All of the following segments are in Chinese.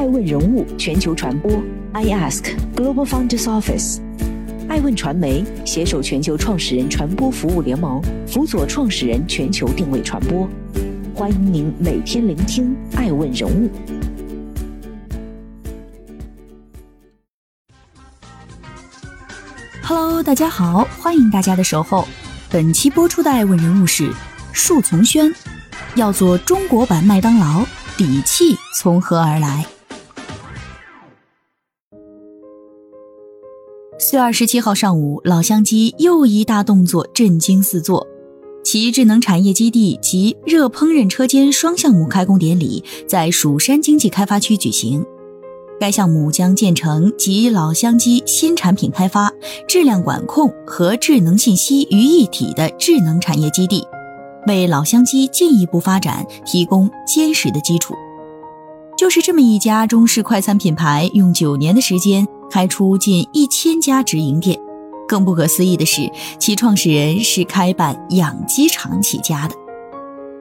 爱问人物全球传播，I Ask Global Founders Office，爱问传媒携手全球创始人传播服务联盟，辅佐创始人全球定位传播。欢迎您每天聆听爱问人物。Hello，大家好，欢迎大家的守候。本期播出的爱问人物是树从轩，要做中国版麦当劳，底气从何而来？四月二十七号上午，老乡鸡又一大动作震惊四座，其智能产业基地及热烹饪车间双项目开工典礼在蜀山经济开发区举行。该项目将建成集老乡鸡新产品开发、质量管控和智能信息于一体的智能产业基地，为老乡鸡进一步发展提供坚实的基础。就是这么一家中式快餐品牌，用九年的时间开出近一千家直营店。更不可思议的是，其创始人是开办养鸡场起家的。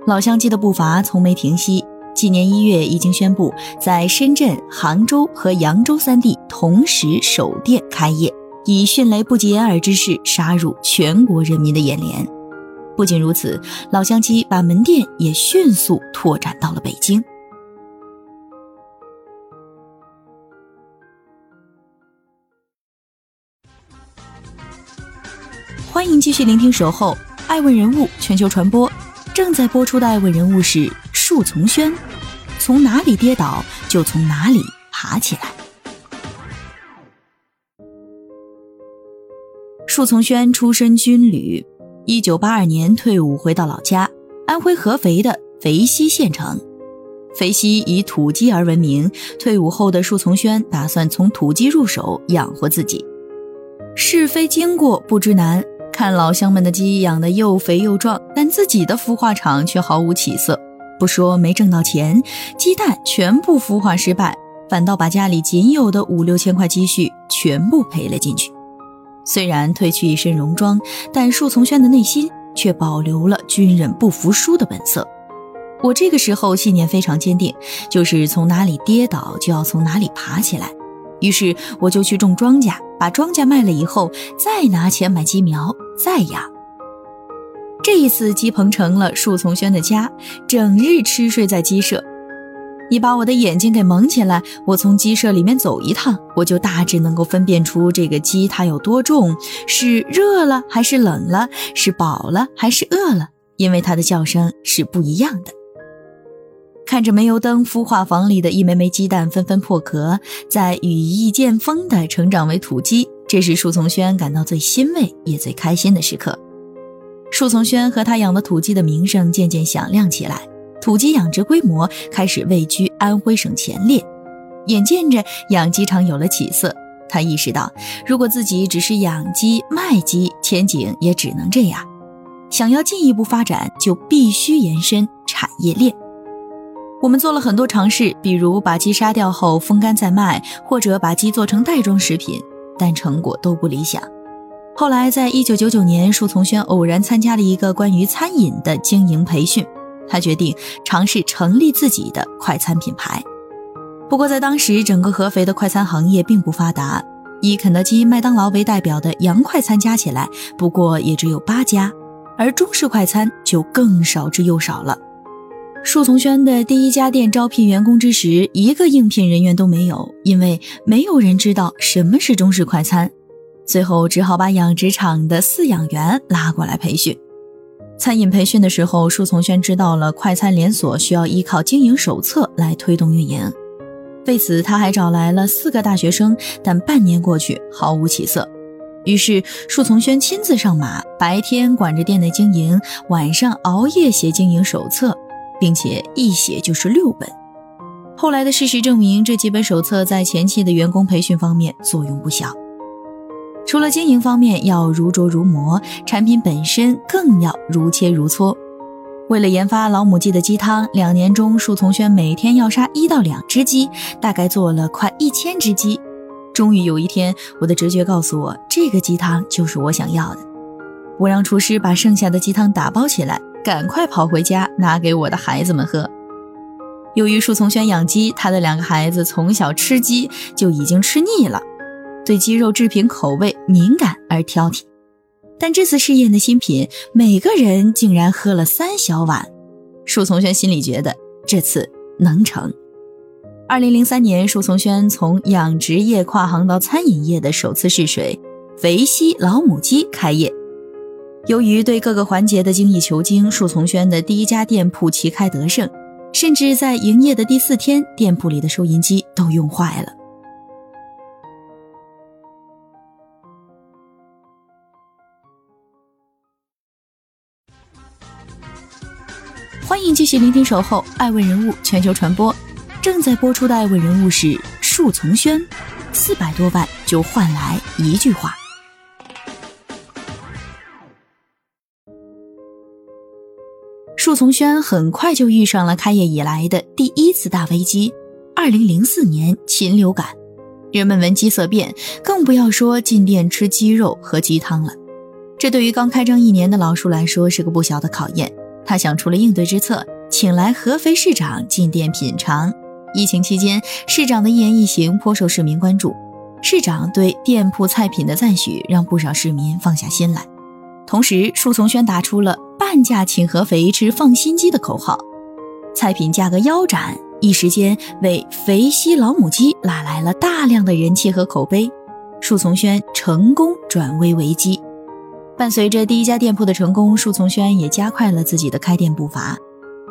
老乡鸡的步伐从没停息，今年一月已经宣布在深圳、杭州和扬州三地同时首店开业，以迅雷不及掩耳之势杀入全国人民的眼帘。不仅如此，老乡鸡把门店也迅速拓展到了北京。欢迎继续聆听《守候爱问人物全球传播》，正在播出的爱问人物是树从轩，从哪里跌倒就从哪里爬起来。树从轩出身军旅，一九八二年退伍回到老家安徽合肥的肥西县城。肥西以土鸡而闻名，退伍后的树从轩打算从土鸡入手养活自己。是非经过不知难。看老乡们的鸡养得又肥又壮，但自己的孵化场却毫无起色。不说没挣到钱，鸡蛋全部孵化失败，反倒把家里仅有的五六千块积蓄全部赔了进去。虽然褪去一身戎装，但树从轩的内心却保留了军人不服输的本色。我这个时候信念非常坚定，就是从哪里跌倒就要从哪里爬起来。于是我就去种庄稼，把庄稼卖了以后，再拿钱买鸡苗，再养。这一次鸡棚成了树从轩的家，整日吃睡在鸡舍。你把我的眼睛给蒙起来，我从鸡舍里面走一趟，我就大致能够分辨出这个鸡它有多重，是热了还是冷了，是饱了还是饿了，因为它的叫声是不一样的。看着煤油灯孵化房里的一枚枚鸡蛋纷纷破壳，在羽翼渐丰地成长为土鸡，这是树从轩感到最欣慰也最开心的时刻。树从轩和他养的土鸡的名声渐渐响亮起来，土鸡养殖规模开始位居安徽省前列。眼见着养鸡场有了起色，他意识到，如果自己只是养鸡卖鸡，前景也只能这样。想要进一步发展，就必须延伸产业链。我们做了很多尝试，比如把鸡杀掉后风干再卖，或者把鸡做成袋装食品，但成果都不理想。后来，在一九九九年，树从轩偶然参加了一个关于餐饮的经营培训，他决定尝试成立自己的快餐品牌。不过，在当时，整个合肥的快餐行业并不发达，以肯德基、麦当劳为代表的洋快餐加起来，不过也只有八家，而中式快餐就更少之又少了。树从轩的第一家店招聘员工之时，一个应聘人员都没有，因为没有人知道什么是中式快餐。最后只好把养殖场的饲养员拉过来培训。餐饮培训的时候，树从轩知道了快餐连锁需要依靠经营手册来推动运营，为此他还找来了四个大学生，但半年过去毫无起色。于是树从轩亲自上马，白天管着店内经营，晚上熬夜写经营手册。并且一写就是六本。后来的事实证明，这几本手册在前期的员工培训方面作用不小。除了经营方面要如琢如磨，产品本身更要如切如磋。为了研发老母鸡的鸡汤，两年中树从轩每天要杀一到两只鸡，大概做了快一千只鸡。终于有一天，我的直觉告诉我，这个鸡汤就是我想要的。我让厨师把剩下的鸡汤打包起来。赶快跑回家拿给我的孩子们喝。由于树从轩养鸡，他的两个孩子从小吃鸡就已经吃腻了，对鸡肉制品口味敏感而挑剔。但这次试验的新品，每个人竟然喝了三小碗。树从轩心里觉得这次能成。二零零三年，树从轩从养殖业跨行到餐饮业的首次试水，肥西老母鸡开业。由于对各个环节的精益求精，树从轩的第一家店铺旗开得胜，甚至在营业的第四天，店铺里的收银机都用坏了。欢迎继续聆听《守候爱问人物全球传播》，正在播出的爱问人物是树从轩，四百多万就换来一句话。树从轩很快就遇上了开业以来的第一次大危机——二零零四年禽流感，人们闻鸡色变，更不要说进店吃鸡肉、和鸡汤了。这对于刚开张一年的老树来说是个不小的考验。他想出了应对之策，请来合肥市长进店品尝。疫情期间，市长的一言一行颇受市民关注。市长对店铺菜品的赞许，让不少市民放下心来。同时，树从轩打出了“半价请合肥吃放心鸡”的口号，菜品价格腰斩，一时间为肥西老母鸡拉来了大量的人气和口碑。树从轩成功转危为机。伴随着第一家店铺的成功，树从轩也加快了自己的开店步伐，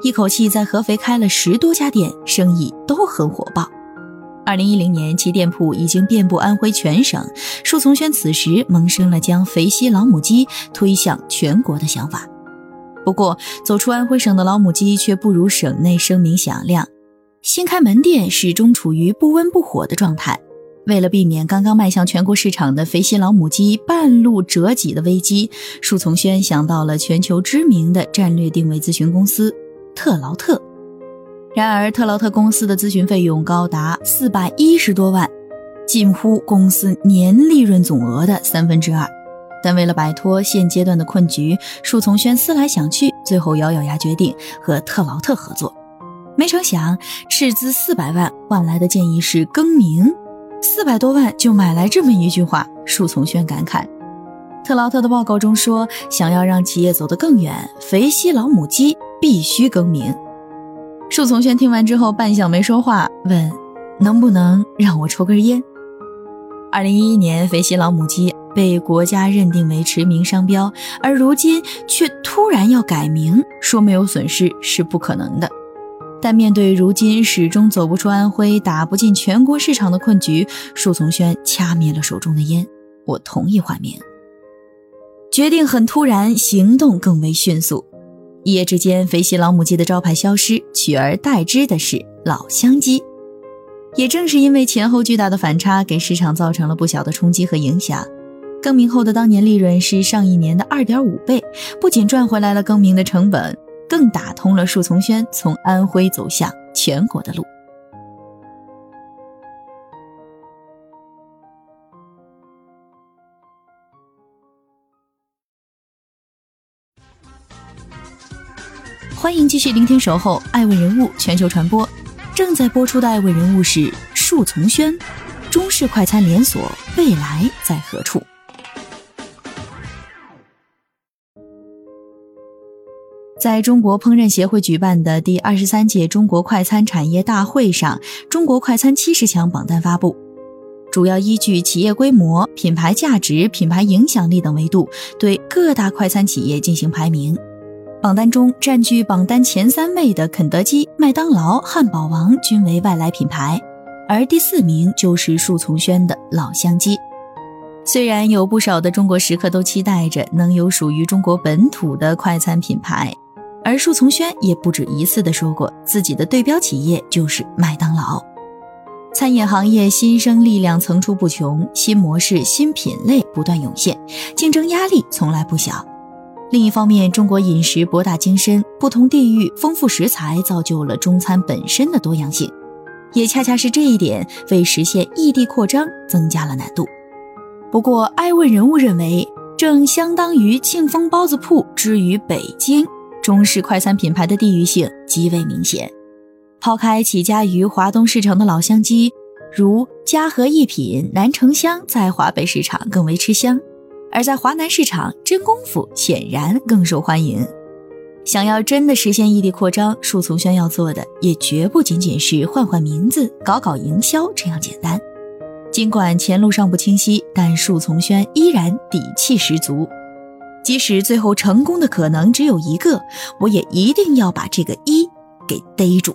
一口气在合肥开了十多家店，生意都很火爆。二零一零年，其店铺已经遍布安徽全省。树从轩此时萌生了将肥西老母鸡推向全国的想法。不过，走出安徽省的老母鸡却不如省内声名响亮。新开门店始终处于不温不火的状态。为了避免刚刚迈向全国市场的肥西老母鸡半路折戟的危机，树从轩想到了全球知名的战略定位咨询公司特劳特。然而，特劳特公司的咨询费用高达四百一十多万，近乎公司年利润总额的三分之二。但为了摆脱现阶段的困局，树从轩思来想去，最后咬咬牙决定和特劳特合作。没成想，斥资四百万换来的建议是更名，四百多万就买来这么一句话。树从轩感慨，特劳特的报告中说，想要让企业走得更远，肥西老母鸡必须更名。树从轩听完之后，半晌没说话，问：“能不能让我抽根烟？”二零一一年，肥西老母鸡被国家认定为驰名商标，而如今却突然要改名，说没有损失是不可能的。但面对如今始终走不出安徽、打不进全国市场的困局，树从轩掐灭了手中的烟。我同意换名，决定很突然，行动更为迅速。一夜之间，肥西老母鸡的招牌消失，取而代之的是老乡鸡。也正是因为前后巨大的反差，给市场造成了不小的冲击和影响。更名后的当年利润是上一年的二点五倍，不仅赚回来了更名的成本，更打通了树从轩从安徽走向全国的路。欢迎继续聆听《守候爱问人物全球传播》，正在播出的爱问人物是树从轩，中式快餐连锁未来在何处？在中国烹饪协会举办的第二十三届中国快餐产业大会上，中国快餐七十强榜单发布，主要依据企业规模、品牌价值、品牌影响力等维度，对各大快餐企业进行排名。榜单中占据榜单前三位的肯德基、麦当劳、汉堡王均为外来品牌，而第四名就是树从轩的老乡鸡。虽然有不少的中国食客都期待着能有属于中国本土的快餐品牌，而树从轩也不止一次的说过，自己的对标企业就是麦当劳。餐饮行业新生力量层出不穷，新模式、新品类不断涌现，竞争压力从来不小。另一方面，中国饮食博大精深，不同地域丰富食材造就了中餐本身的多样性，也恰恰是这一点为实现异地扩张增加了难度。不过，爱问人物认为，正相当于庆丰包子铺之于北京，中式快餐品牌的地域性极为明显。抛开起家于华东市场的老乡鸡，如嘉禾一品、南城香，在华北市场更为吃香；而在华南市场，真功夫显然更受欢迎。想要真的实现异地扩张，树丛轩要做的也绝不仅仅是换换名字、搞搞营销这样简单。尽管前路尚不清晰，但树丛轩依然底气十足。即使最后成功的可能只有一个，我也一定要把这个一给逮住。